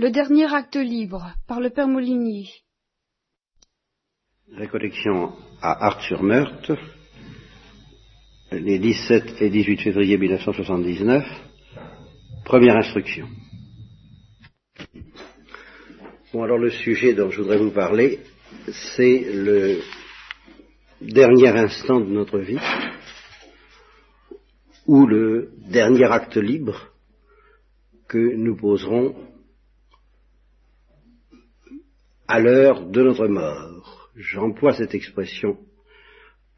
Le dernier acte libre, par le père Molinier. Récollection à Art-sur-Meurthe, les 17 et 18 février 1979, première instruction. Bon, alors le sujet dont je voudrais vous parler, c'est le dernier instant de notre vie, ou le dernier acte libre que nous poserons à l'heure de notre mort. J'emploie cette expression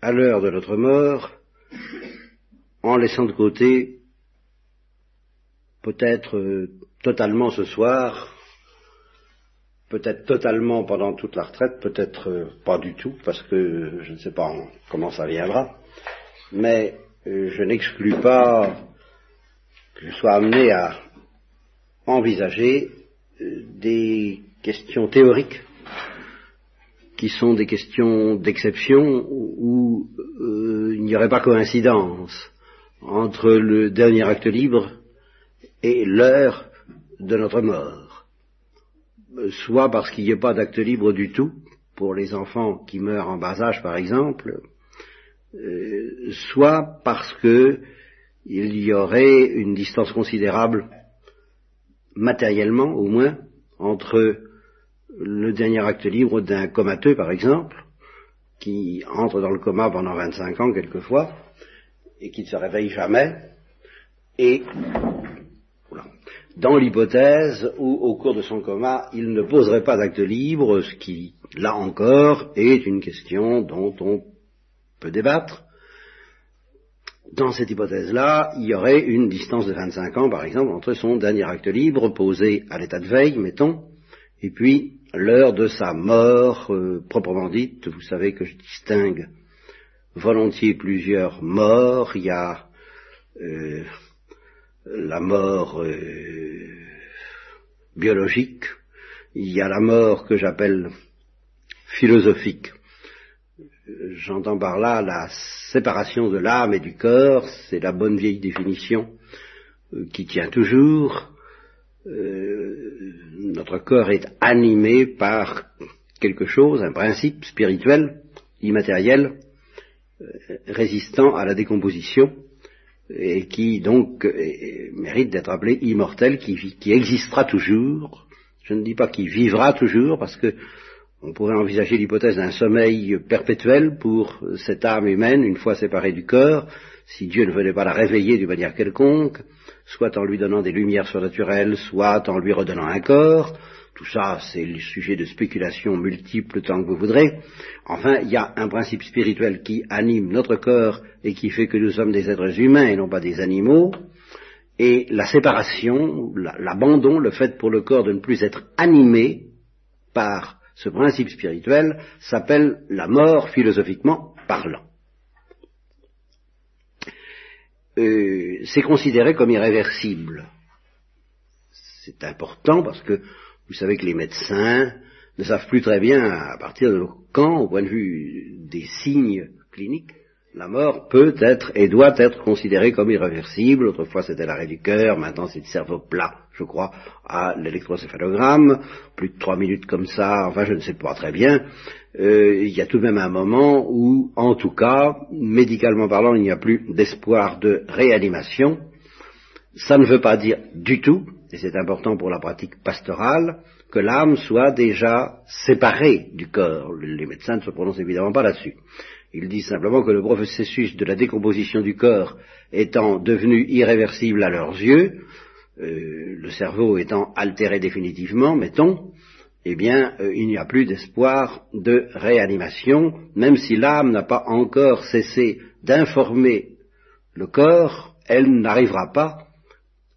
à l'heure de notre mort en laissant de côté peut-être euh, totalement ce soir, peut-être totalement pendant toute la retraite, peut-être euh, pas du tout, parce que je ne sais pas comment ça viendra, mais euh, je n'exclus pas que je sois amené à envisager des questions théoriques qui sont des questions d'exception où euh, il n'y aurait pas coïncidence entre le dernier acte libre et l'heure de notre mort. Soit parce qu'il n'y a pas d'acte libre du tout, pour les enfants qui meurent en bas âge par exemple, euh, soit parce que il y aurait une distance considérable, matériellement au moins, entre le dernier acte libre d'un comateux, par exemple, qui entre dans le coma pendant 25 ans quelquefois, et qui ne se réveille jamais, et dans l'hypothèse où, au cours de son coma, il ne poserait pas d'acte libre, ce qui, là encore, est une question dont on peut débattre. Dans cette hypothèse-là, il y aurait une distance de 25 ans, par exemple, entre son dernier acte libre, posé à l'état de veille, mettons, et puis l'heure de sa mort euh, proprement dite. Vous savez que je distingue volontiers plusieurs morts. Il y a euh, la mort euh, biologique, il y a la mort que j'appelle philosophique. J'entends par là la séparation de l'âme et du corps, c'est la bonne vieille définition qui tient toujours. Euh, notre corps est animé par quelque chose, un principe spirituel, immatériel, euh, résistant à la décomposition, et qui donc mérite d'être appelé immortel, qui, qui, existera toujours. Je ne dis pas qu'il vivra toujours, parce que on pourrait envisager l'hypothèse d'un sommeil perpétuel pour cette âme humaine, une fois séparée du corps, si Dieu ne venait pas la réveiller d'une manière quelconque, soit en lui donnant des lumières surnaturelles, soit en lui redonnant un corps. Tout ça, c'est le sujet de spéculation multiples tant que vous voudrez. Enfin, il y a un principe spirituel qui anime notre corps et qui fait que nous sommes des êtres humains et non pas des animaux. Et la séparation, l'abandon, le fait pour le corps de ne plus être animé par ce principe spirituel s'appelle la mort philosophiquement parlant. Euh, c'est considéré comme irréversible. C'est important parce que vous savez que les médecins ne savent plus très bien à partir de quand, au point de vue des signes cliniques, la mort peut être et doit être considérée comme irréversible. Autrefois c'était l'arrêt du cœur, maintenant c'est le cerveau plat, je crois, à l'électrocéphalogramme. Plus de trois minutes comme ça, enfin je ne sais pas très bien. Euh, il y a tout de même un moment où, en tout cas, médicalement parlant, il n'y a plus d'espoir de réanimation. Ça ne veut pas dire du tout, et c'est important pour la pratique pastorale, que l'âme soit déjà séparée du corps. Les médecins ne se prononcent évidemment pas là-dessus. Ils disent simplement que le processus de la décomposition du corps étant devenu irréversible à leurs yeux, euh, le cerveau étant altéré définitivement, mettons, eh bien, euh, il n'y a plus d'espoir de réanimation, même si l'âme n'a pas encore cessé d'informer le corps, elle n'arrivera pas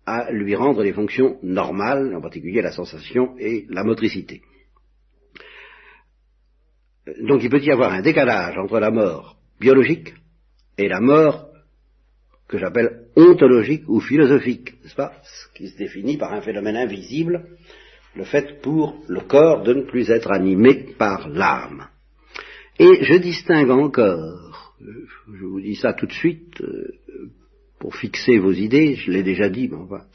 à lui rendre les fonctions normales, en particulier la sensation et la motricité. Donc il peut y avoir un décalage entre la mort biologique et la mort que j'appelle ontologique ou philosophique, n'est-ce pas? Ce qui se définit par un phénomène invisible, le fait pour le corps de ne plus être animé par l'âme. Et je distingue encore, je vous dis ça tout de suite, euh, pour fixer vos idées, je l'ai déjà dit, mais enfin,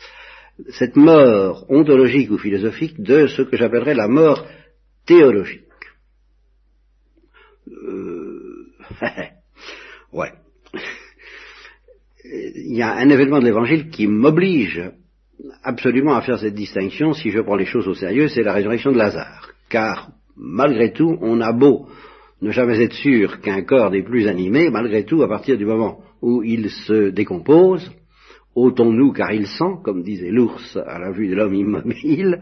cette mort ontologique ou philosophique de ce que j'appellerais la mort théologique. Euh, ouais. Il y a un événement de l'évangile qui m'oblige absolument à faire cette distinction si je prends les choses au sérieux, c'est la résurrection de Lazare. Car, malgré tout, on a beau ne jamais être sûr qu'un corps n'est plus animé, malgré tout, à partir du moment où il se décompose, ôtons-nous car il sent, comme disait l'ours à la vue de l'homme immobile,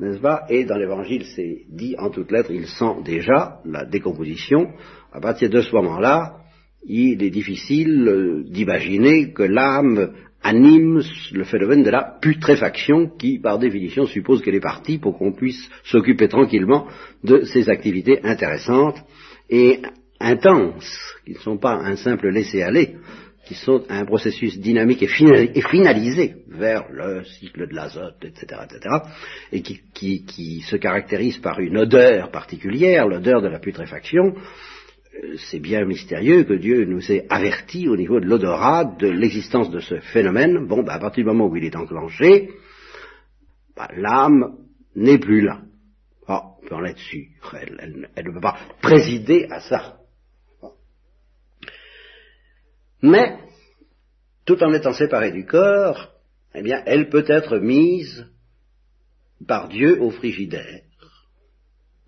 n'est-ce pas? Et dans l'évangile, c'est dit en toutes lettres, il sent déjà la décomposition. À partir de ce moment-là, il est difficile d'imaginer que l'âme anime le phénomène de la putréfaction qui, par définition, suppose qu'elle est partie pour qu'on puisse s'occuper tranquillement de ces activités intéressantes et intenses, qui ne sont pas un simple laisser-aller, qui sont un processus dynamique et, finalisé vers le cycle de l'azote, etc., etc., et qui, se caractérise par une odeur particulière, l'odeur de la putréfaction, euh, c'est bien mystérieux que Dieu nous ait avertis au niveau de l'odorat de l'existence de ce phénomène. Bon, bah, à partir du moment où il est enclenché, bah, l'âme n'est plus là. Oh, on peut en être sûr. Elle, ne peut pas présider à ça. Mais, tout en étant séparée du corps, eh bien, elle peut être mise par Dieu au frigidaire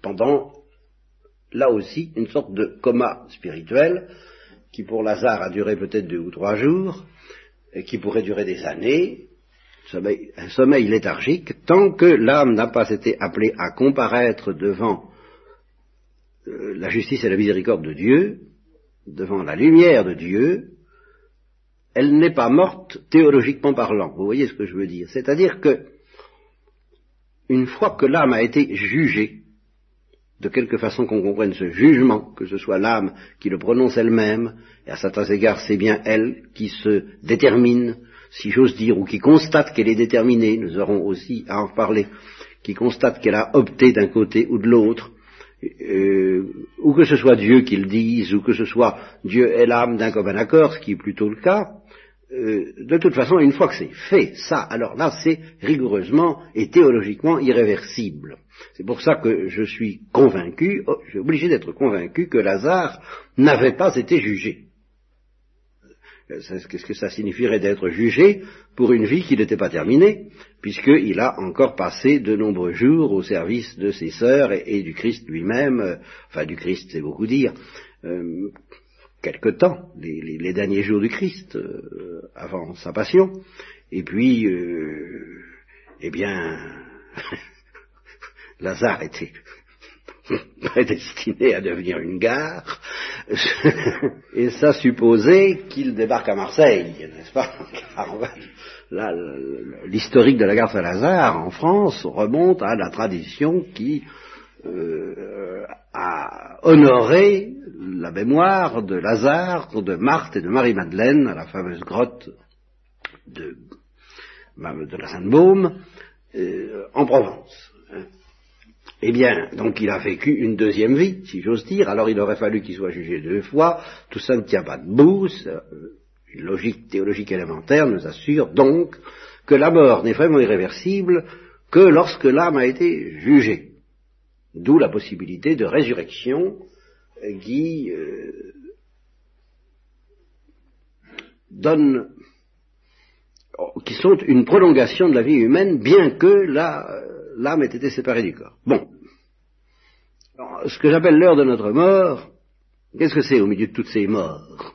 pendant là aussi une sorte de coma spirituel qui pour Lazare a duré peut-être deux ou trois jours, et qui pourrait durer des années, un sommeil léthargique, tant que l'âme n'a pas été appelée à comparaître devant euh, la justice et la miséricorde de Dieu, devant la lumière de Dieu, elle n'est pas morte théologiquement parlant. Vous voyez ce que je veux dire. C'est-à-dire que, une fois que l'âme a été jugée, de quelque façon qu'on comprenne ce jugement, que ce soit l'âme qui le prononce elle-même, et à certains égards c'est bien elle qui se détermine, si j'ose dire, ou qui constate qu'elle est déterminée, nous aurons aussi à en parler, qui constate qu'elle a opté d'un côté ou de l'autre, euh, ou que ce soit Dieu qui le dise, ou que ce soit Dieu et l'âme d'un commun accord, ce qui est plutôt le cas, euh, de toute façon, une fois que c'est fait, ça, alors là, c'est rigoureusement et théologiquement irréversible. C'est pour ça que je suis convaincu, oh, je suis obligé d'être convaincu que Lazare n'avait pas été jugé. Euh, qu'est-ce que ça signifierait d'être jugé pour une vie qui n'était pas terminée, puisqu'il a encore passé de nombreux jours au service de ses sœurs et, du Christ lui-même, euh, enfin du Christ c'est beaucoup dire, quelque temps, les, derniers jours du Christ, euh, avant sa passion, et puis, euh, eh bien, Lazare était prédestiné à devenir une gare, et ça supposait qu'il débarque à Marseille, n'est-ce pas? L'historique de la gare Saint-Lazare en France remonte à la tradition qui euh, a honoré la mémoire de Lazare, de Marthe et de Marie-Madeleine à la fameuse grotte de, de la Sainte-Baume euh, en Provence. Hein. Eh bien, donc il a vécu une deuxième vie, si j'ose dire, alors il aurait fallu qu'il soit jugé deux fois, tout ça ne tient pas debout, euh, une logique théologique élémentaire nous assure donc que la mort n'est vraiment irréversible que lorsque l'âme a été jugée. D'où la possibilité de résurrection qui euh, donne, qui sont une prolongation de la vie humaine, bien que l'âme ait été séparée du corps. Bon. ce que j'appelle l'heure de notre mort, qu'est-ce que c'est au milieu de toutes ces morts?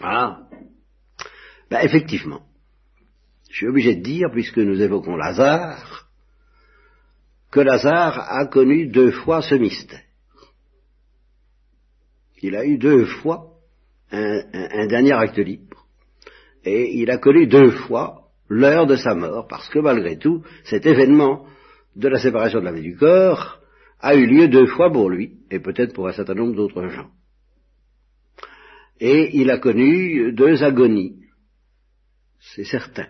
Ah, ben effectivement, je suis obligé de dire, puisque nous évoquons Lazare, que Lazare a connu deux fois ce mystère. Il a eu deux fois un, dernier acte libre, et il a connu deux fois l'heure de sa mort, parce que malgré tout, cet événement de la séparation de la vie du corps a eu lieu deux fois pour lui, et peut-être pour un certain nombre d'autres gens. Et il a connu deux agonies, c'est certain.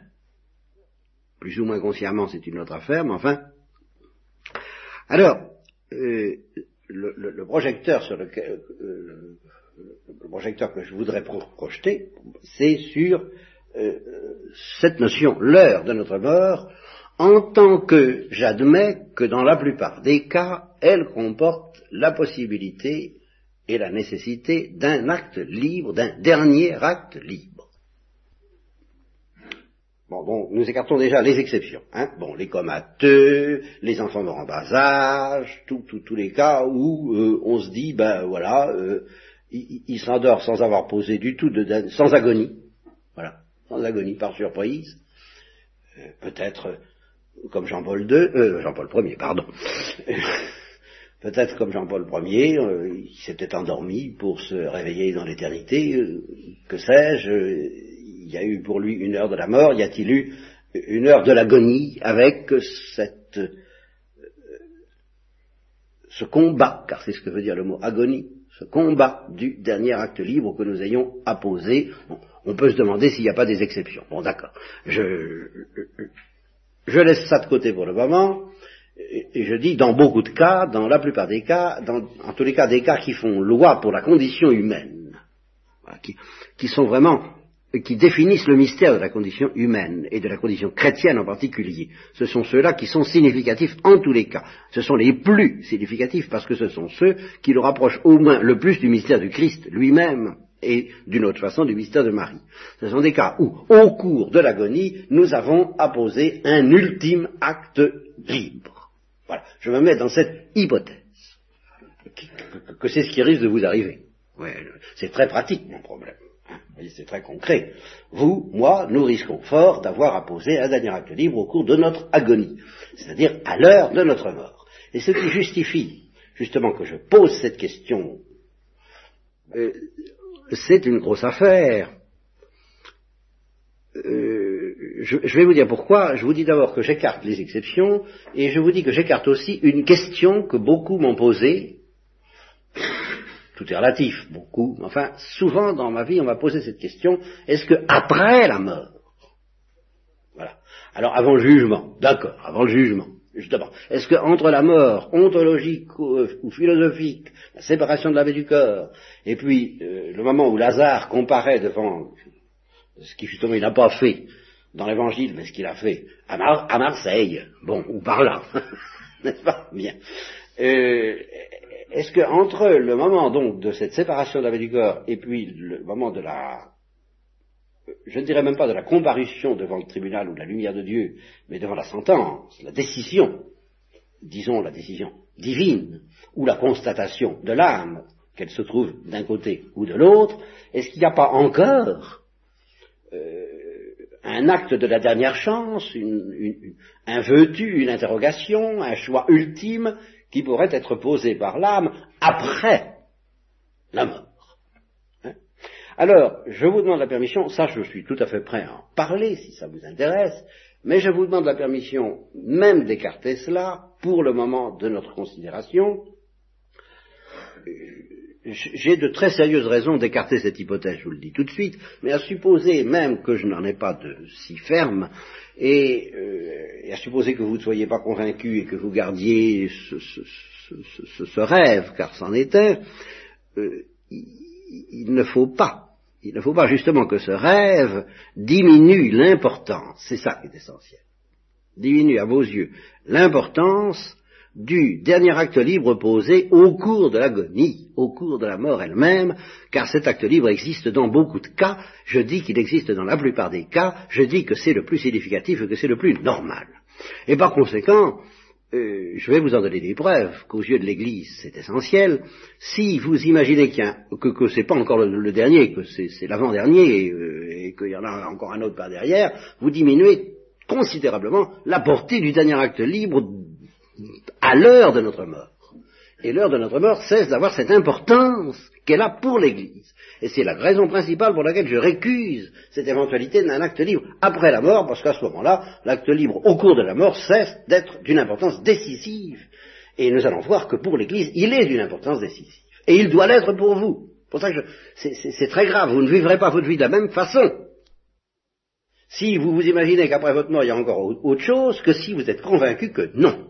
Plus ou moins consciemment, c'est une autre affaire, mais enfin. Alors, euh, le, projecteur sur lequel, euh, le projecteur que je voudrais projeter, c'est sur euh, cette notion, l'heure de notre mort, en tant que j'admets que dans la plupart des cas, elle comporte la possibilité et la nécessité d'un acte libre, d'un dernier acte libre. Bon, bon, nous écartons déjà les exceptions. Hein. Bon, les comateux, les enfants de en bas âge, tous les cas où euh, on se dit, ben voilà, euh, il, s'endort sans avoir posé du tout, de, sans agonie, voilà, sans agonie, par surprise, euh, peut-être comme Jean-Paul II, euh, Jean-Paul Ier, pardon, peut-être comme Jean-Paul Ier, il s'est peut-être endormi pour se réveiller dans l'éternité, que sais-je, il y a eu pour lui une heure de la mort, y a-t-il eu une heure de l'agonie avec euh, ce combat, car c'est ce que veut dire le mot agonie, ce combat du dernier acte libre que nous ayons apposé. on peut se demander s'il n'y a pas des exceptions. Bon, d'accord. Je, laisse ça de côté pour le moment. Et je dis, dans beaucoup de cas, dans la plupart des cas, dans, en tous les cas des cas qui font loi pour la condition humaine, qui, qui sont vraiment qui définissent le mystère de la condition humaine et de la condition chrétienne en particulier. Ce sont ceux-là qui sont significatifs en tous les cas. Ce sont les plus significatifs parce que ce sont ceux qui le rapprochent au moins le plus du mystère du Christ lui-même et d'une autre façon du mystère de Marie. Ce sont des cas où, au cours de l'agonie, nous avons apposé un ultime acte libre. Voilà, je me mets dans cette hypothèse, que, c'est ce qui risque de vous arriver. c'est très pratique mon problème c'est très concret. Vous, moi, nous risquons fort d'avoir à poser un dernier acte libre au cours de notre agonie, c'est-à-dire à, l'heure de notre mort. Et ce qui justifie justement que je pose cette question, euh, c'est une grosse affaire. Euh, je, vais vous dire pourquoi. Je vous dis d'abord que j'écarte les exceptions, et je vous dis que j'écarte aussi une question que beaucoup m'ont posée, tout est relatif, beaucoup, enfin, souvent dans ma vie, on m'a posé cette question, est-ce que après la mort, voilà, alors avant le jugement, d'accord, avant le jugement, justement, est-ce que entre la mort ontologique ou, euh, philosophique, la séparation de l'âme et du corps, et puis euh, le moment où Lazare comparaît devant ce qu'il justement il n'a pas fait dans l'évangile, mais ce qu'il a fait à, à, Marseille, bon, ou par là, n'est-ce pas? Bien. Euh, est-ce que entre le moment donc de cette séparation de la vie du corps et puis le moment de la je ne dirais même pas de la comparution devant le tribunal ou de la lumière de Dieu, mais devant la sentence, la décision, disons la décision divine, ou la constatation de l'âme, qu'elle se trouve d'un côté ou de l'autre, est-ce qu'il n'y a pas encore euh, un acte de la dernière chance, un veux-tu, une interrogation, un choix ultime qui pourrait être posé par l'âme après la mort. Hein? Alors, je vous demande la permission, ça je suis tout à fait prêt à en parler si ça vous intéresse, mais je vous demande la permission même d'écarter cela pour le moment de notre considération. J'ai de très sérieuses raisons d'écarter cette hypothèse, je vous le dis tout de suite, mais à supposer même que je n'en ai pas de si ferme, et, euh, à supposer que vous ne soyez pas convaincu et que vous gardiez ce, rêve, car c'en est un, euh, il, ne faut pas, il ne faut pas justement que ce rêve diminue l'importance, c'est ça qui est essentiel, diminue à vos yeux l'importance du dernier acte libre posé au cours de l'agonie, au cours de la mort elle-même, car cet acte libre existe dans beaucoup de cas, je dis qu'il existe dans la plupart des cas, je dis que c'est le plus significatif et que c'est le plus normal. Et par conséquent, euh, je vais vous en donner des preuves qu'aux yeux de l'Église c'est essentiel. Si vous imaginez que c'est pas encore le, dernier, que c'est l'avant-dernier euh, et qu'il y en a encore un autre par derrière, vous diminuez considérablement la portée du dernier acte libre à l'heure de notre mort. Et l'heure de notre mort cesse d'avoir cette importance qu'elle a pour l'Église. Et c'est la raison principale pour laquelle je récuse cette éventualité d'un acte libre après la mort, parce qu'à ce moment-là, l'acte libre au cours de la mort cesse d'être d'une importance décisive. Et nous allons voir que pour l'Église, il est d'une importance décisive. Et il doit l'être pour vous. Pour ça que c'est très grave, vous ne vivrez pas votre vie de la même façon. Si vous vous imaginez qu'après votre mort, il y a encore autre chose, que si vous êtes convaincu que non.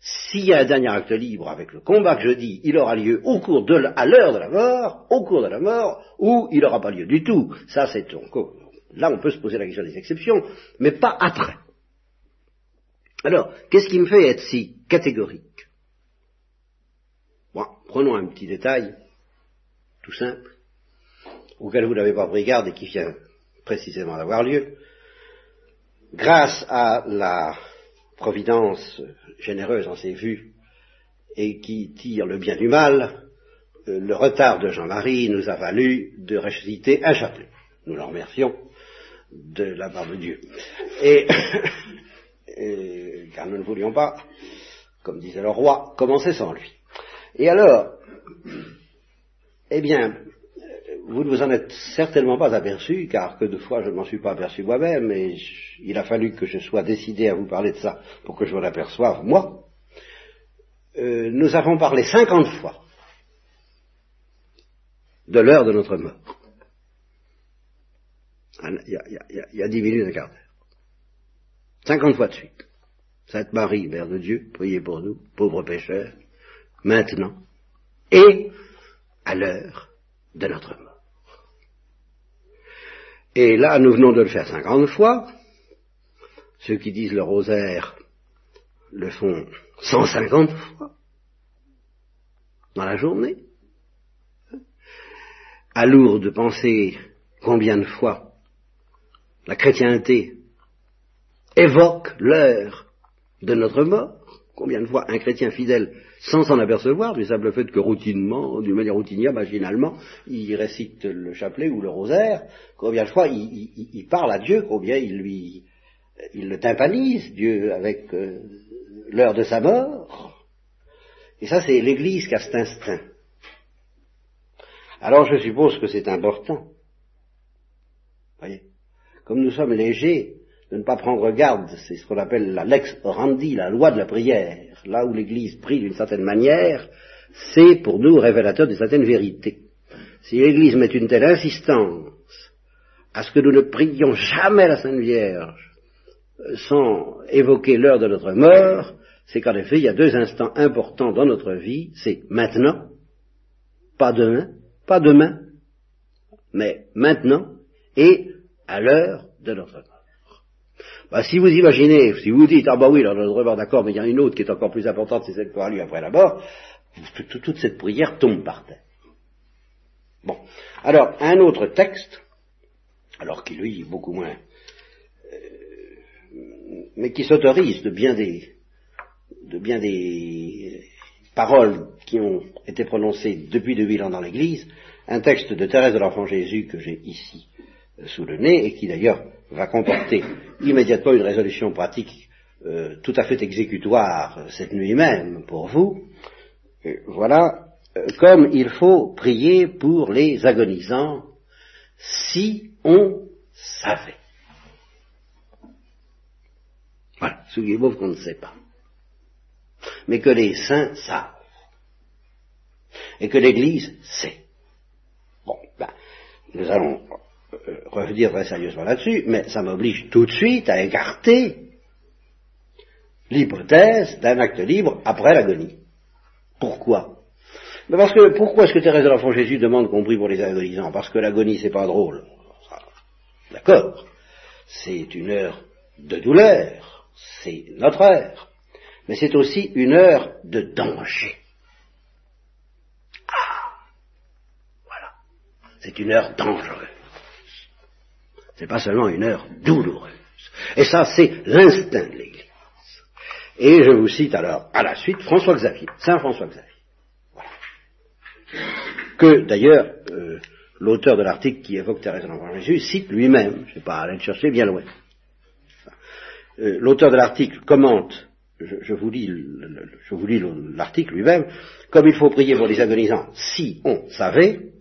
S'il y a un dernier acte libre avec le combat que je dis, il aura lieu au cours de, à l'heure de la mort, au cours de la mort, ou il n'aura pas lieu du tout. Ça, c'est Là, on peut se poser la question des exceptions, mais pas après. Alors, qu'est-ce qui me fait être si catégorique? Bon, prenons un petit détail, tout simple, auquel vous n'avez pas pris garde et qui vient précisément d'avoir lieu. Grâce à la providence généreuse en ses vues et qui tire le bien du mal, euh, le retard de Jean-Marie nous a valu de ressusciter un chapelet. Nous le remercions de la part de Dieu. Et, car nous ne voulions pas, comme disait le roi, commencer sans lui. Et alors, eh bien, vous ne vous en êtes certainement pas aperçu, car que de fois je ne m'en suis pas aperçu moi-même, et il a fallu que je sois décidé à vous parler de ça pour que je vous l'aperçoive, moi. Euh, nous avons parlé cinquante fois de l'heure de notre mort. Il y a, il y a dix minutes, un quart d'heure. Cinquante fois de suite. Sainte Marie, Mère de Dieu, priez pour nous, pauvres pécheurs, maintenant et à l'heure de notre mort. Et là, nous venons de le faire cinquante fois. Ceux qui disent le rosaire le font cent cinquante fois dans la journée. À de penser combien de fois la chrétienté évoque l'heure de notre mort. Combien de fois un chrétien fidèle, sans s'en apercevoir, du simple fait que routinement, d'une manière routinière, machinalement, il récite le chapelet ou le rosaire, combien de fois il, parle à Dieu, combien il lui, le tympanise, Dieu, avec euh, l'heure de sa mort. Et ça, c'est l'Église qui a cet instinct. Alors je suppose que c'est important. Voyez? Comme nous sommes légers, de ne pas prendre garde, c'est ce qu'on appelle la lex orandi, la loi de la prière. Là où l'Église prie d'une certaine manière, c'est pour nous révélateur de certaines vérités. Si l'Église met une telle insistance à ce que nous ne prions jamais la Sainte Vierge sans évoquer l'heure de notre mort, c'est qu'en effet, il y a deux instants importants dans notre vie, c'est maintenant, pas demain, pas demain, mais maintenant et à l'heure de notre mort. Bah, si vous imaginez, si vous dites, ah bah oui, là, notre mort, d'accord, mais il y en a une autre qui est encore plus importante, c'est celle qui aura lieu après la mort, toute cette prière tombe par terre. Bon. Alors, un autre texte, alors qui lui est beaucoup moins, euh, mais qui s'autorise de bien des, de bien des paroles qui ont été prononcées depuis 2000 ans dans l'Église, un texte de Thérèse de l'Enfant Jésus que j'ai ici euh, sous le nez et qui d'ailleurs va comporter immédiatement une résolution pratique euh, tout à fait exécutoire cette nuit même pour vous. voilà comme il faut prier pour les agonisants si on savait. Voilà, souvenez-vous qu'on ne sait pas mais que les saints savent. Et que l'Église sait. Bon, ben, nous allons euh, revenir très sérieusement là-dessus, mais ça m'oblige tout de suite à écarter l'hypothèse d'un acte libre après l'agonie. Pourquoi? Ben Parce que pourquoi est-ce que Thérèse de l'Enfant Jésus demande qu'on prie pour les agonisants? Parce que l'agonie c'est pas drôle. D'accord. C'est une heure de douleur. C'est notre heure mais c'est aussi une heure de danger. Ah Voilà. C'est une heure dangereuse. C'est pas seulement une heure douloureuse. Et ça, c'est l'instinct de l'Église. Et je vous cite alors à la suite François Xavier, Saint François Xavier. Voilà. Que d'ailleurs, euh, l'auteur de l'article qui évoque Thérèse de l'Enfant Jésus cite lui-même, je ne sais pas aller le chercher bien loin. Euh, l'auteur de l'article commente je, vous lis l'article lui-même, comme il faut prier pour les agonisants si on savait,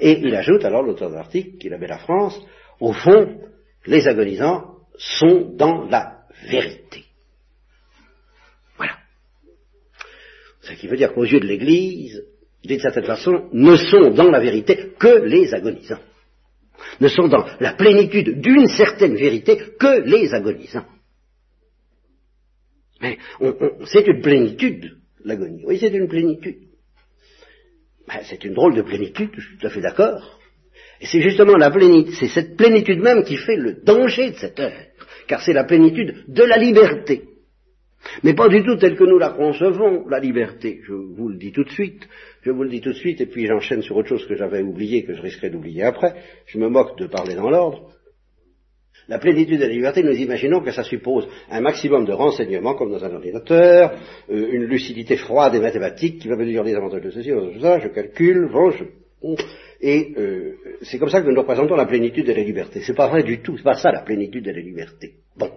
et il ajoute alors l'auteur de l'article, qui avait la France, au fond, les agonisants sont dans la vérité. Voilà. Ce qui veut dire qu'aux yeux de l'Église, d'une certaine façon, ne sont dans la vérité que les agonisants. Ne sont dans la plénitude d'une certaine vérité que les agonisants. Mais c'est une plénitude, l'agonie. Oui, c'est une plénitude. Ben, c'est une drôle de plénitude, je suis tout à fait d'accord. C'est justement la plénitude, c'est cette plénitude même qui fait le danger de cette heure, car c'est la plénitude de la liberté. Mais pas du tout telle que nous la concevons, la liberté. Je vous le dis tout de suite, je vous le dis tout de suite, et puis j'enchaîne sur autre chose que j'avais oublié, que je risquerais d'oublier après. Je me moque de parler dans l'ordre. La plénitude de la liberté, nous imaginons que ça suppose un maximum de renseignements, comme dans un ordinateur, euh, une lucidité froide et mathématique qui va me dire les avantages de ceci, de ça, je calcule, bon, je... Et euh, c'est comme ça que nous représentons la plénitude de la liberté. C'est pas vrai du tout, c'est pas ça la plénitude de la liberté. Bon.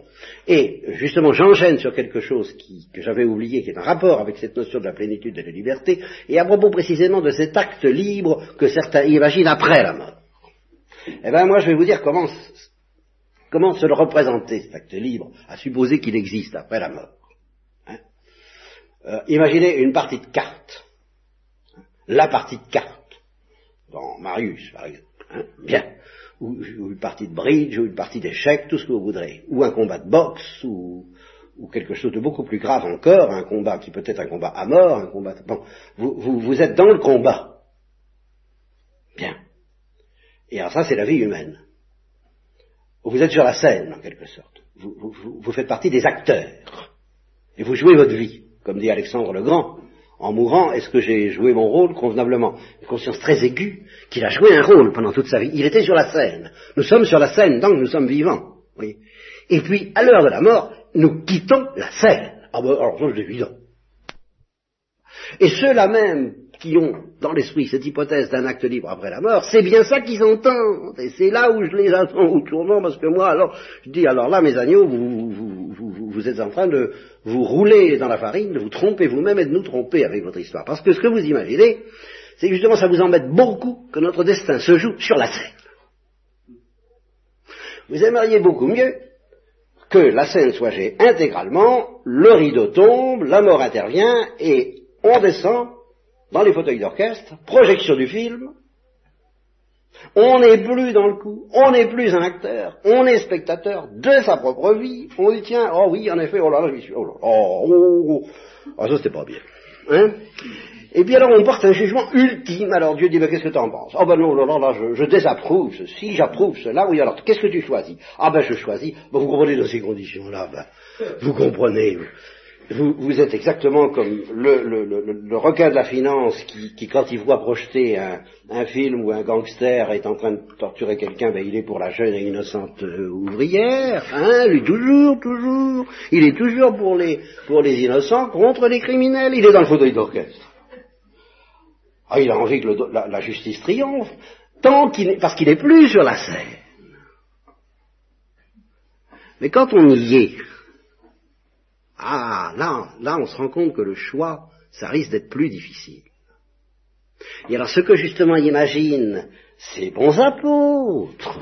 Et justement, j'enchaîne sur quelque chose que j'avais oublié, qui est en rapport avec cette notion de la plénitude de la liberté, et à propos précisément de cet acte libre que certains imaginent après la mort. Eh bien, moi, je vais vous dire comment se le représenter, cet acte libre, à supposer qu'il existe après la mort hein euh, Imaginez une partie de cartes. La partie de cartes. Dans Marius, par exemple. Hein Bien. Ou, une partie de bridge, ou une partie d'échecs, tout ce que vous voudrez. Ou un combat de boxe, ou, quelque chose de beaucoup plus grave encore, un combat qui peut être un combat à mort, un combat... Bon, vous, vous êtes dans le combat. Bien. Et alors ça, c'est la vie humaine. Vous êtes sur la scène, en quelque sorte. Vous, faites partie des acteurs. Et vous jouez votre vie, comme dit Alexandre le Grand. En mourant, est-ce que j'ai joué mon rôle convenablement? Une conscience très aiguë qu'il a joué un rôle pendant toute sa vie. Il était sur la scène. Nous sommes sur la scène que nous sommes vivants. Et puis, à l'heure de la mort, nous quittons la scène. Ah ben, alors ça c'est évident. Et ceux-là même qui ont dans l'esprit cette hypothèse d'un acte libre après la mort, c'est bien ça qu'ils entendent. Et c'est là où je les attends au tournant, parce que moi, alors, je dis, alors là, mes agneaux, vous, vous, vous, vous, êtes en train de vous rouler dans la farine, vous tromper vous-même et de nous tromper avec votre histoire. Parce que ce que vous imaginez, c'est justement, ça vous embête beaucoup que notre destin se joue sur la scène. Vous aimeriez beaucoup mieux que la scène soit jouée intégralement, le rideau tombe, la mort intervient, et on descend dans les fauteuils d'orchestre, projection du film, on n'est plus dans le coup, on n'est plus un acteur, on est spectateur de sa propre vie, on dit tiens, oh oui, en effet, oh là là, j'y suis, oh là là, oh, oh, oh, oh. ça c'était pas bien. Hein? Et puis alors on porte un jugement ultime, alors Dieu dit, mais qu'est-ce que tu en penses? Oh ben non, là, là, là, je, désapprouve ceci, j'approuve cela, oui, alors qu'est-ce que tu choisis? Ah ben je choisis, vous comprenez dans ces conditions-là, ben, vous comprenez, vous, êtes exactement comme le, requin de la finance qui, quand il voit projeter un, film où un gangster est en train de torturer quelqu'un, ben, il est pour la jeune et innocente euh, ouvrière, hein, lui toujours, toujours. Il est toujours pour les, pour les innocents contre les criminels. Il est dans le fauteuil d'orchestre. Ah, il a envie que la, justice triomphe, tant qu'il parce qu'il n'est plus sur la scène. Mais quand on y est, ah, là, là, on se rend compte que le choix, ça risque d'être plus difficile. Et alors, ce que justement imaginent ces bons apôtres,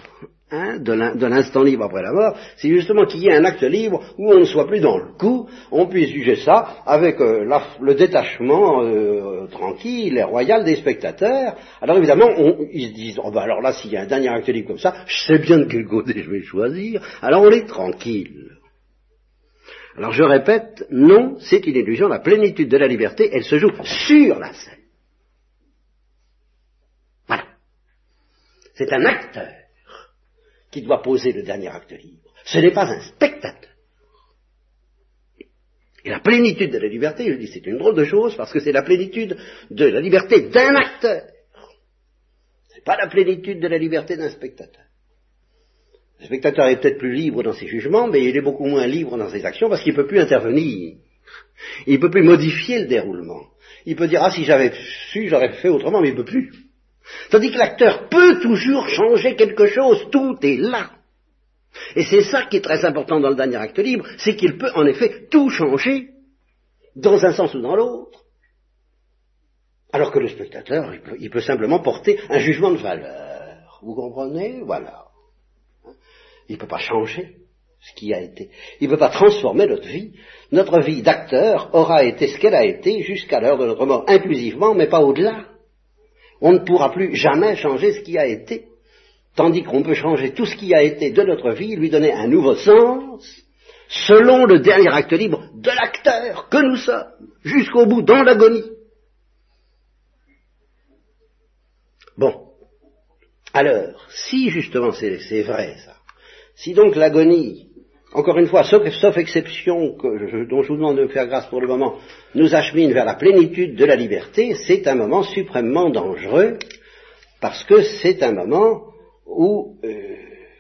hein, de l'instant libre après la mort, c'est justement qu'il y ait un acte libre où on ne soit plus dans le coup, on puisse juger ça avec euh, le détachement euh, tranquille et royal des spectateurs. Alors évidemment, ils se disent, oh ben alors là, s'il y a un dernier acte libre comme ça, je sais bien de quel côté je vais choisir, alors on est tranquille. Alors je répète, non, c'est une illusion, la plénitude de la liberté, elle se joue sur la scène. Voilà. C'est un acteur qui doit poser le dernier acte libre. Ce n'est pas un spectateur. Et la plénitude de la liberté, je dis, c'est une drôle de chose parce que c'est la plénitude de la liberté d'un acteur. Ce n'est pas la plénitude de la liberté d'un spectateur. Le spectateur est peut-être plus libre dans ses jugements, mais il est beaucoup moins libre dans ses actions parce qu'il ne peut plus intervenir. Il ne peut plus modifier le déroulement. Il peut dire, ah, si j'avais su, j'aurais fait autrement, mais il ne peut plus. Tandis que l'acteur peut toujours changer quelque chose, tout est là. Et c'est ça qui est très important dans le dernier acte libre, c'est qu'il peut en effet tout changer, dans un sens ou dans l'autre. Alors que le spectateur, il peut, il peut simplement porter un jugement de valeur. Vous comprenez? Voilà. Il ne peut pas changer ce qui a été. Il ne peut pas transformer notre vie. Notre vie d'acteur aura été ce qu'elle a été jusqu'à l'heure de notre mort, inclusivement, mais pas au-delà. On ne pourra plus jamais changer ce qui a été, tandis qu'on peut changer tout ce qui a été de notre vie, lui donner un nouveau sens, selon le dernier acte libre de l'acteur que nous sommes, jusqu'au bout, dans l'agonie. Bon. Alors, si justement c'est vrai ça, si donc l'agonie, encore une fois, sauf, exception dont je vous demande de faire grâce pour le moment, nous achemine vers la plénitude de la liberté, c'est un moment suprêmement dangereux, parce que c'est un moment où euh,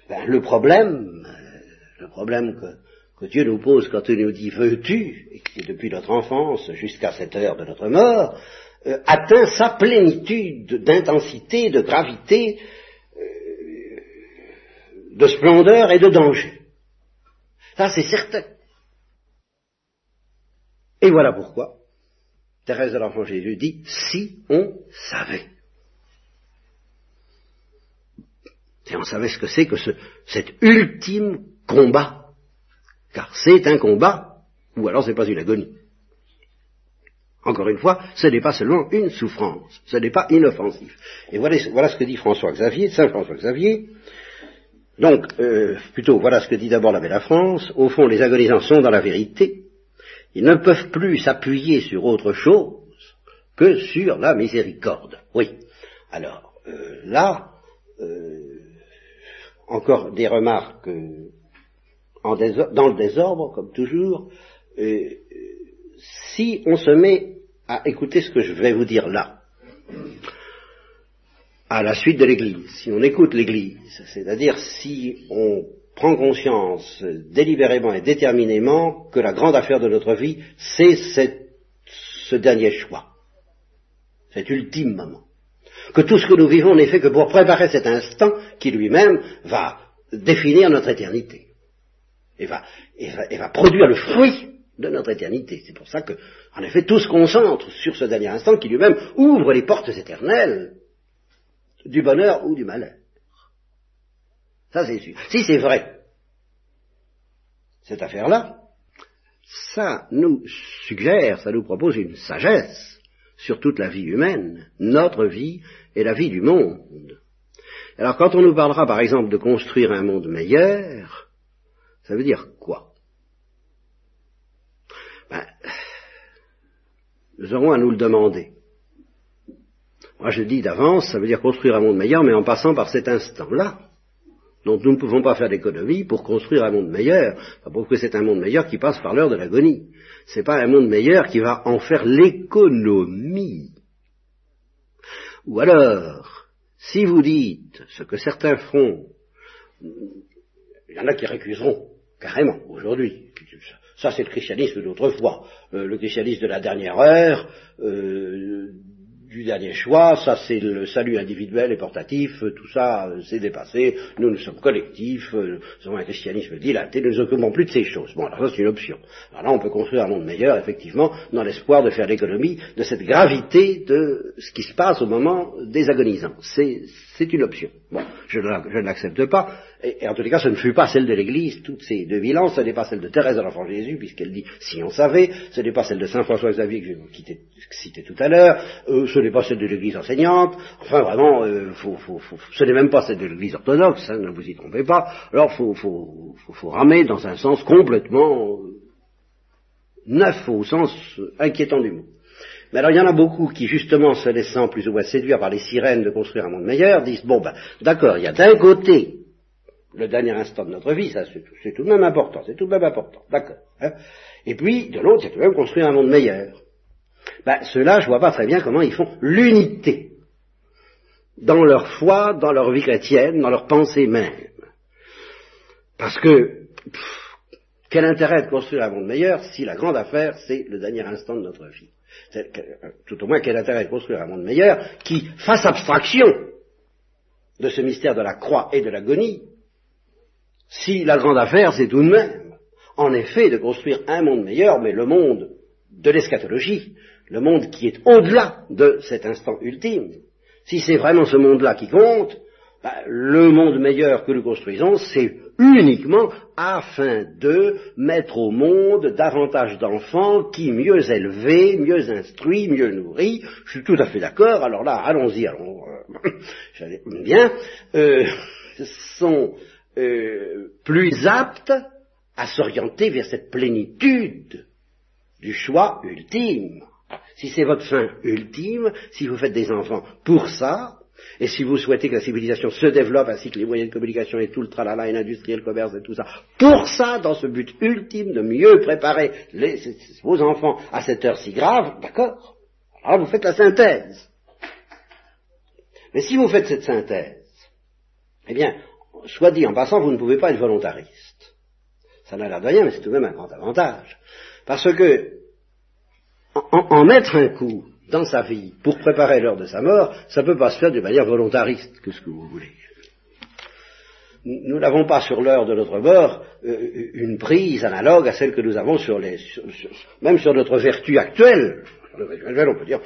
ben, le problème, euh, le problème que, Dieu nous pose quand il nous dit veux-tu, et qui depuis notre enfance jusqu'à cette heure de notre mort, euh, atteint sa plénitude d'intensité, de gravité, de splendeur et de danger. Ça, c'est certain. Et voilà pourquoi Thérèse de l'Enfant Jésus dit si on savait. Si on savait ce que c'est que ce, cet ultime combat, car c'est un combat, ou alors c'est pas une agonie. Encore une fois, ce n'est pas seulement une souffrance, ce n'est pas inoffensif. Et voilà, voilà ce que dit François Xavier, Saint François Xavier. Donc, euh, plutôt, voilà ce que dit d'abord l'abbé La France. Au fond, les agonisants sont dans la vérité. Ils ne peuvent plus s'appuyer sur autre chose que sur la miséricorde. Oui. Alors, euh, là, euh, encore des remarques en dans le désordre, comme toujours. si on se met à écouter ce que je vais vous dire là, à la suite de l'Église, si on écoute l'Église, c'est-à-dire si on prend conscience délibérément et déterminément que la grande affaire de notre vie, c'est ce dernier choix, cet ultime moment. Que tout ce que nous vivons n'est fait que pour préparer cet instant qui lui-même va définir notre éternité et va, et va, et va produire le fruit de notre éternité. C'est pour ça que, en effet, tout se concentre sur ce dernier instant qui lui-même ouvre les portes éternelles du bonheur ou du malheur. Ça, c'est sûr. Si c'est vrai, cette affaire-là, ça nous suggère, ça nous propose une sagesse sur toute la vie humaine, notre vie et la vie du monde. Alors quand on nous parlera par exemple de construire un monde meilleur, ça veut dire quoi? Ben, nous aurons à nous le demander. Moi je dis d'avance, ça veut dire construire un monde meilleur, mais en passant par cet instant-là. Donc nous ne pouvons pas faire d'économie pour construire un monde meilleur, parce que c'est un monde meilleur qui passe par l'heure de l'agonie. C'est pas un monde meilleur qui va en faire l'économie. Ou alors, si vous dites ce que certains font, il y en a qui récuseront carrément aujourd'hui. Ça, c'est le christianisme d'autrefois. Euh, le christianisme de la dernière heure, euh, du dernier choix, ça c'est le salut individuel et portatif, tout ça euh, c'est dépassé, nous nous sommes collectifs, nous avons un christianisme dilaté, nous ne nous occupons plus de ces choses. Bon, alors ça c'est une option. Alors là on peut construire un monde meilleur, effectivement, dans l'espoir de faire l'économie de cette gravité de ce qui se passe au moment des agonisants. C'est une option. Bon, je ne l'accepte pas, et, en tous les cas, ce ne fut pas celle de l'Église, toutes ces deux vilances, ce n'est pas celle de Thérèse de l'Enfant Jésus, puisqu'elle dit si on savait, ce n'est pas celle de Saint François Xavier que j'ai cité tout à l'heure, euh, ce n'est pas celle de l'Église enseignante, enfin vraiment, euh, ce n'est même pas celle de l'Église orthodoxe, hein, ne vous y trompez pas, alors faut, faut, ramer dans un sens complètement euh, neuf au sens inquiétant du mot. Mais alors il y en a beaucoup qui, justement, se laissant plus ou moins séduire par les sirènes de construire un monde meilleur, disent, bon ben, d'accord, il y a d'un côté le dernier instant de notre vie, ça c'est tout de même important, c'est tout de même important, d'accord. Hein. Et puis, de l'autre, c'est tout de même construire un monde meilleur. Ben, ceux-là, je vois pas très bien comment ils font l'unité dans leur foi, dans leur vie chrétienne, dans leur pensée même. Parce que, quel intérêt de construire un monde meilleur si la grande affaire, c'est le dernier instant de notre vie? Tout au moins, quel intérêt de construire un monde meilleur qui fasse abstraction de ce mystère de la croix et de l'agonie, si la grande affaire, c'est tout de même, en effet, de construire un monde meilleur, mais le monde de l'eschatologie, le monde qui est au-delà de cet instant ultime, si c'est vraiment ce monde-là qui compte, bah, le monde meilleur que nous construisons, c'est uniquement afin de mettre au monde davantage d'enfants qui, mieux élevés, mieux instruits, mieux nourris, je suis tout à fait d'accord, alors là, allons-y, allons, euh, bien, euh, sont euh, plus apte à s'orienter vers cette plénitude du choix ultime. Si c'est votre fin ultime, si vous faites des enfants pour ça, Et si vous souhaitez que la civilisation se développe ainsi que les moyens de communication et tout le tralala et l'industrie et le commerce et tout ça, pour ça, dans ce but ultime de mieux préparer vos enfants à cette heure si grave, d'accord? Alors vous faites la synthèse. Mais si vous faites cette synthèse, eh bien, soit dit en passant, vous ne pouvez pas être volontariste. Ça n'a l'air de rien, mais c'est tout de même un grand avantage. Parce que, en mettre un coup dans sa vie pour préparer l'heure de sa mort, ça ne peut pas se faire de manière volontariste, que ce que vous voulez. Nous n'avons pas sur l'heure de notre mort euh, une prise analogue à celle que nous avons sur les, même sur notre vertu actuelle on peut dire,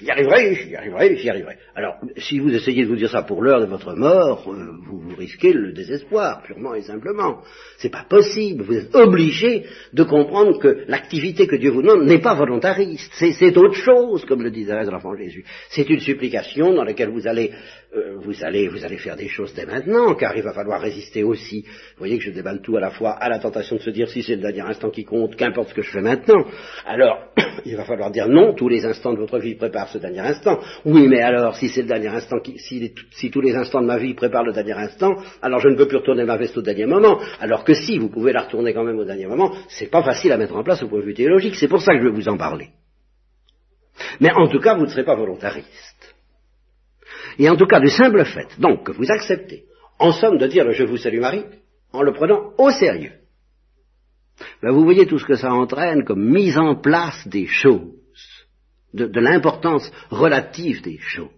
j'y arriverai, j'y arriverai, j'y arriverai. Alors, si vous essayez de vous dire ça pour l'heure de votre mort, euh, vous, vous, risquez le désespoir, purement et simplement. C'est pas possible. Vous êtes obligé de comprendre que l'activité que Dieu vous demande n'est pas volontariste. C'est autre chose, comme le disait l'enfant Jésus. C'est une supplication dans laquelle vous allez, euh, vous allez, vous allez faire des choses dès maintenant, car il va falloir résister aussi. Vous voyez que je déballe tout à la fois à la tentation de se dire si c'est le dernier instant qui compte, qu'importe ce que je fais maintenant. Alors, il va falloir dire non tous les instants de votre vie préparent ce dernier instant. Oui, mais alors, si c'est le dernier instant, si, tous les instants de ma vie préparent le dernier instant, alors je ne peux plus retourner ma veste au dernier moment. Alors que si, vous pouvez la retourner quand même au dernier moment, c'est pas facile à mettre en place au point de vue théologique. C'est pour ça que je vais vous en parler. Mais en tout cas, vous ne serez pas volontariste. Et en tout cas, du simple fait, donc, que vous acceptez, en somme, de dire le je vous salue Marie, en le prenant au sérieux, ben vous voyez tout ce que ça entraîne comme mise en place des choses de, l'importance relative des choses.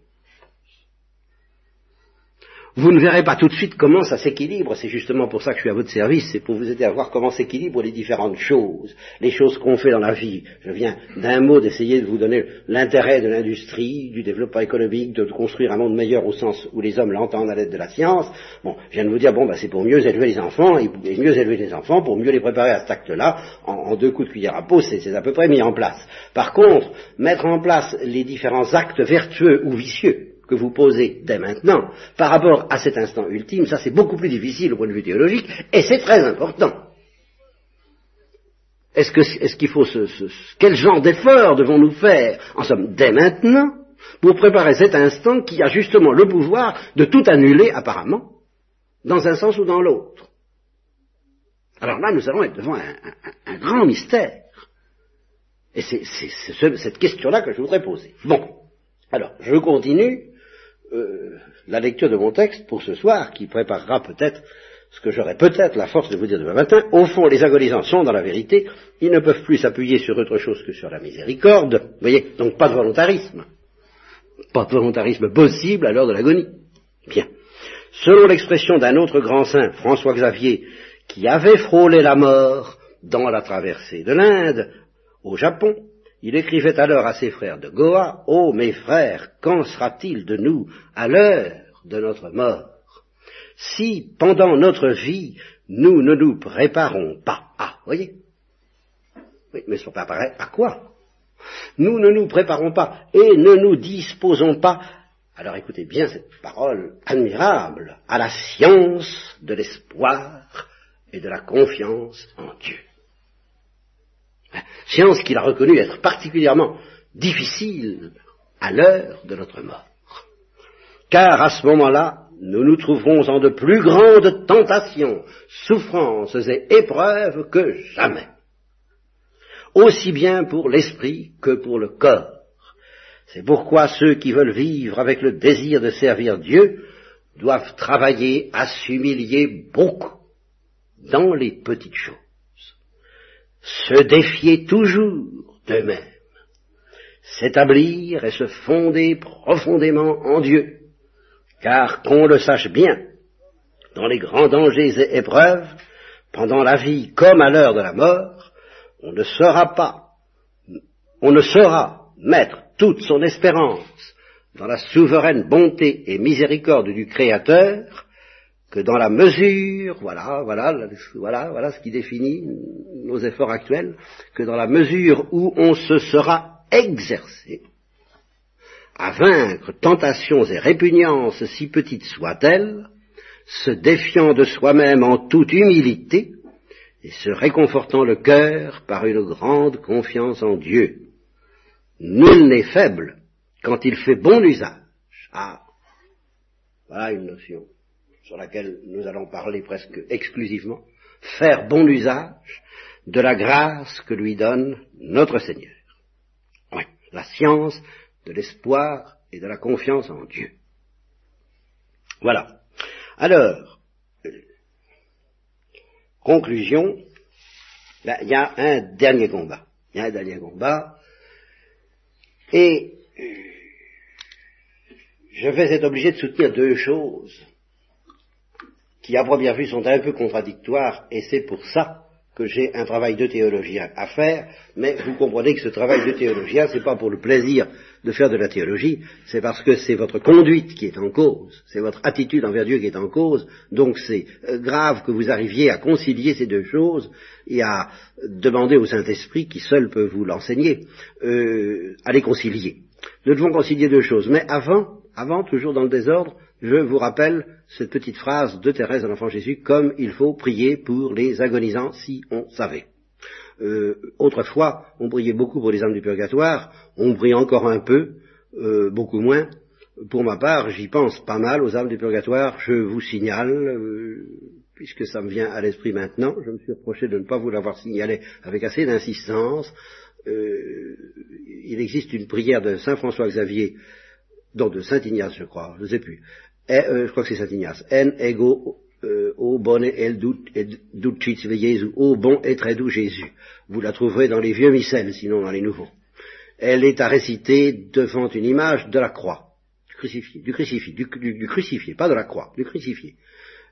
Vous ne verrez pas tout de suite comment ça s'équilibre, c'est justement pour ça que je suis à votre service, c'est pour vous aider à voir comment s'équilibrent les différentes choses, les choses qu'on fait dans la vie. Je viens d'un mot d'essayer de vous donner l'intérêt de l'industrie, du développement économique, de construire un monde meilleur au sens où les hommes l'entendent à l'aide de la science. Bon, je viens de vous dire, bon, bah, c'est pour mieux élever les enfants, et, mieux élever les enfants, pour mieux les préparer à cet acte-là, en, en, deux coups de cuillère à peau, c'est à peu près mis en place. Par contre, mettre en place les différents actes vertueux ou vicieux, que vous posez dès maintenant par rapport à cet instant ultime, ça c'est beaucoup plus difficile au point de vue théologique, et c'est très important. Est-ce qu'il faut ce, quel genre d'effort devons-nous faire, en somme, dès maintenant, pour préparer cet instant qui a justement le pouvoir de tout annuler apparemment, dans un sens ou dans l'autre? Alors là, nous allons être devant un, grand mystère. Et c'est cette question-là que je voudrais poser. Bon, alors, je continue euh, la lecture de mon texte pour ce soir, qui préparera peut-être ce que j'aurai peut-être la force de vous dire demain matin. Au fond, les agonisants sont dans la vérité, ils ne peuvent plus s'appuyer sur autre chose que sur la miséricorde. Vous voyez, donc pas de volontarisme. Pas de volontarisme possible à l'heure de l'agonie. Bien. Selon l'expression d'un autre grand saint, François Xavier, qui avait frôlé la mort dans la traversée de l'Inde, au Japon, il écrivait alors à ses frères de Goa, Ô mes frères, qu'en sera-t-il de nous à l'heure de notre mort? Si, pendant notre vie, nous ne nous préparons pas. Ah, voyez? Oui, mais se préparer à quoi? Nous ne nous préparons pas et ne nous disposons pas alors écoutez bien cette parole admirable, à la science de l'espoir et de la confiance en Dieu. Science qu'il a reconnue être particulièrement difficile à l'heure de notre mort. Car à ce moment-là, nous nous trouverons en de plus grandes tentations, souffrances et épreuves que jamais. Aussi bien pour l'esprit que pour le corps. C'est pourquoi ceux qui veulent vivre avec le désir de servir Dieu doivent travailler à s'humilier beaucoup dans les petites choses se défier toujours d'eux-mêmes, s'établir et se fonder profondément en Dieu, car qu'on le sache bien, dans les grands dangers et épreuves, pendant la vie comme à l'heure de la mort, on ne saura pas, on ne saura mettre toute son espérance dans la souveraine bonté et miséricorde du Créateur, que dans la mesure, voilà, voilà, voilà, voilà ce qui définit nos efforts actuels, que dans la mesure où on se sera exercé à vaincre tentations et répugnances si petites soient-elles, se défiant de soi-même en toute humilité, et se réconfortant le cœur par une grande confiance en Dieu. Nul n'est faible quand il fait bon usage. Ah, Voilà une notion sur laquelle nous allons parler presque exclusivement. Faire bon usage de la grâce que lui donne notre Seigneur. Oui, la science de l'espoir et de la confiance en Dieu. Voilà. Alors, conclusion, il y a un dernier combat. Il y a un dernier combat. Et je vais être obligé de soutenir deux choses qui, à première vue, sont un peu contradictoires, et c'est pour ça que j'ai un travail de théologien à faire, mais vous comprenez que ce travail de théologien, c'est pas pour le plaisir de faire de la théologie, c'est parce que c'est votre conduite qui est en cause, c'est votre attitude envers Dieu qui est en cause, donc c'est euh, grave que vous arriviez à concilier ces deux choses et à demander au Saint-Esprit, qui seul peut vous l'enseigner, euh, à les concilier. Nous devons concilier deux choses, mais avant, avant, toujours dans le désordre, je vous rappelle cette petite phrase de Thérèse de l'Enfant Jésus, comme il faut prier pour les agonisants si on savait. Euh, autrefois, on priait beaucoup pour les âmes du purgatoire, on prie encore un peu, euh, beaucoup moins. Pour ma part, j'y pense pas mal aux âmes du purgatoire. Je vous signale, euh, puisque ça me vient à l'esprit maintenant, je me suis reproché de ne pas vous l'avoir signalé avec assez d'insistance. il existe une prière de Saint François Xavier, donc de Saint Ignace, je crois, je ne sais plus. Je crois que c'est Saint Ignace. En ego euh, ô bon et Jésus, ô bon et très doux Jésus. Vous la trouverez dans les vieux missels, sinon dans les nouveaux. Elle est à réciter devant une image de la croix, du crucifié, du crucifié, du, crucifié, pas de la croix, du crucifié.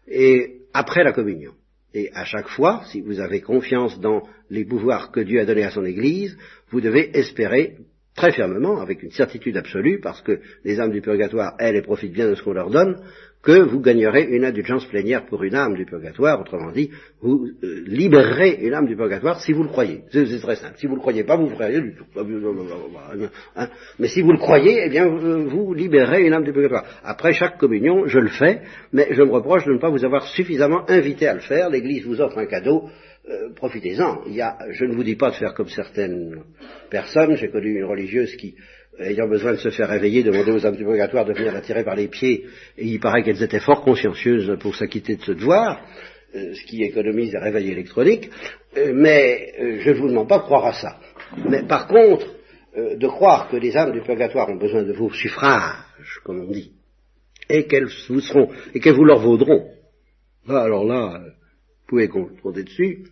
Et après la communion. Et à chaque fois, si vous avez confiance dans les pouvoirs que Dieu a donnés à son Église, vous devez espérer très fermement, avec une certitude absolue, parce que les âmes du purgatoire, elles, profitent bien de ce qu'on leur donne, que vous gagnerez une indulgence plénière pour une âme du purgatoire, autrement dit, vous euh, libérerez une âme du purgatoire si vous le croyez. C'est très simple. Si vous ne le croyez pas, vous ne ferez rien du tout. Hein. Mais si vous le croyez, eh bien, vous libérez une âme du purgatoire. Après chaque communion, je le fais, mais je me reproche de ne pas vous avoir suffisamment invité à le faire. L'Église vous offre un cadeau, euh, profitez-en. je ne vous dis pas de faire comme certaines personnes. J'ai connu une religieuse qui ayant besoin de se faire réveiller, demander aux âmes du purgatoire de venir la tirer par les pieds, et il paraît qu'elles étaient fort consciencieuses pour s'acquitter de ce devoir, euh, ce qui économise les réveils électroniques, euh, mais euh, je ne vous demande pas de croire à ça. Mais par contre, de croire que les âmes du purgatoire ont besoin de vos suffrages, comme on dit, et qu'elles vous seront, et qu'elles vous leur vaudront. Ah, alors là, pouvez compter dessus.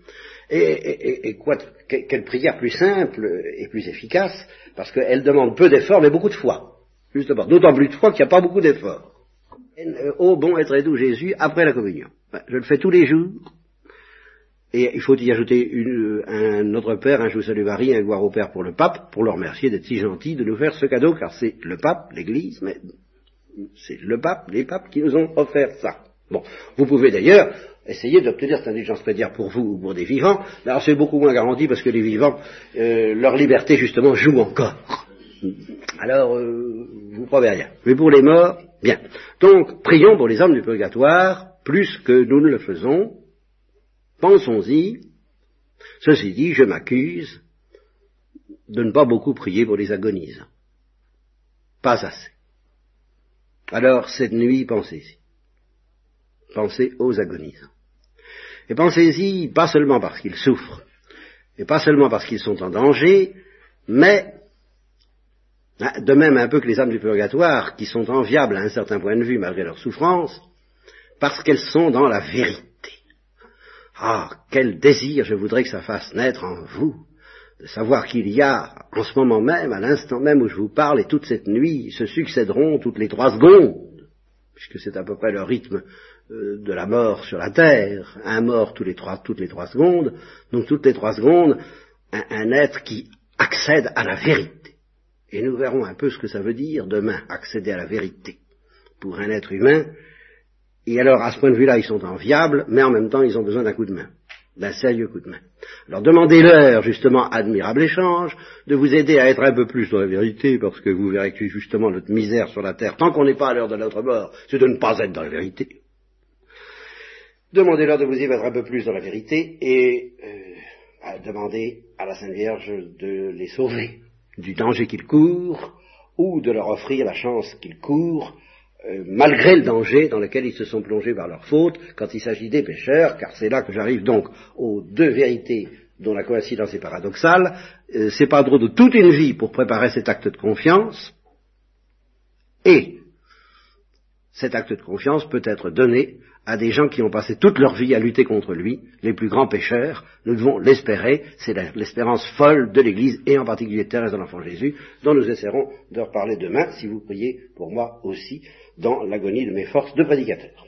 Et, et quoi, quelle prière plus simple et plus efficace parce qu'elle demande peu d'efforts, mais beaucoup de foi. Justement, d'autant plus de foi qu'il n'y a pas beaucoup d'efforts. Ô bon et doux Jésus, après la communion. Je le fais tous les jours. Et il faut y ajouter une, un autre père, un salue Marie, un gloire au Père pour le pape, pour le remercier d'être si gentil de nous faire ce cadeau, car c'est le pape, l'Église, mais c'est le pape, les papes qui nous ont offert ça. Bon, vous pouvez d'ailleurs essayer d'obtenir cette indulgence plénière pour vous ou pour des vivants. Alors c'est beaucoup moins garanti parce que les vivants, euh, leur liberté justement joue encore. Alors, euh, vous promets rien. Mais pour les morts, bien. Donc, prions pour les âmes du purgatoire, plus que nous ne le faisons. Pensons-y. Ceci dit, je m'accuse de ne pas beaucoup prier pour les agonisants. Pas assez. Alors, cette nuit, pensez-y. Pensez aux agonisants. Et pensez-y pas seulement parce qu'ils souffrent, et pas seulement parce qu'ils sont en danger, mais hein, de même un peu que les âmes du purgatoire, qui sont enviables à un certain point de vue malgré leur souffrance, parce qu'elles sont dans la vérité. Ah, quel désir je voudrais que ça fasse naître en vous, de savoir qu'il y a, en ce moment même, à l'instant même où je vous parle, et toute cette nuit, se succéderont toutes les trois secondes, puisque c'est à peu près le rythme de la mort sur la terre, un mort tous les trois, toutes les trois secondes, donc toutes les trois secondes, un, être qui accède à la vérité. Et nous verrons un peu ce que ça veut dire demain, accéder à la vérité pour un être humain. Et alors, à ce point de vue-là, ils sont enviables, mais en même temps, ils ont besoin d'un coup de main, d'un sérieux coup de main. Alors demandez-leur, justement, admirable échange, de vous aider à être un peu plus dans la vérité, parce que vous verrez que justement notre misère sur la terre, tant qu'on n'est pas à l'heure de notre mort, c'est de ne pas être dans la vérité. Demandez-leur de vous y mettre un peu plus dans la vérité et euh, demandez à la Sainte Vierge de les sauver du danger qu'ils courent ou de leur offrir la chance qu'ils courent euh, malgré le danger dans lequel ils se sont plongés par leur faute quand il s'agit des pécheurs, car c'est là que j'arrive donc aux deux vérités dont la coïncidence est paradoxale. Euh, c'est pas trop de toute une vie pour préparer cet acte de confiance, et cet acte de confiance peut être donné à des gens qui ont passé toute leur vie à lutter contre lui, les plus grands pécheurs, nous devons l'espérer, c'est l'espérance folle de l'Église, et en particulier de Thérèse de l'Enfant Jésus, dont nous essaierons de reparler demain, si vous priez pour moi aussi, dans l'agonie de mes forces de prédicateur.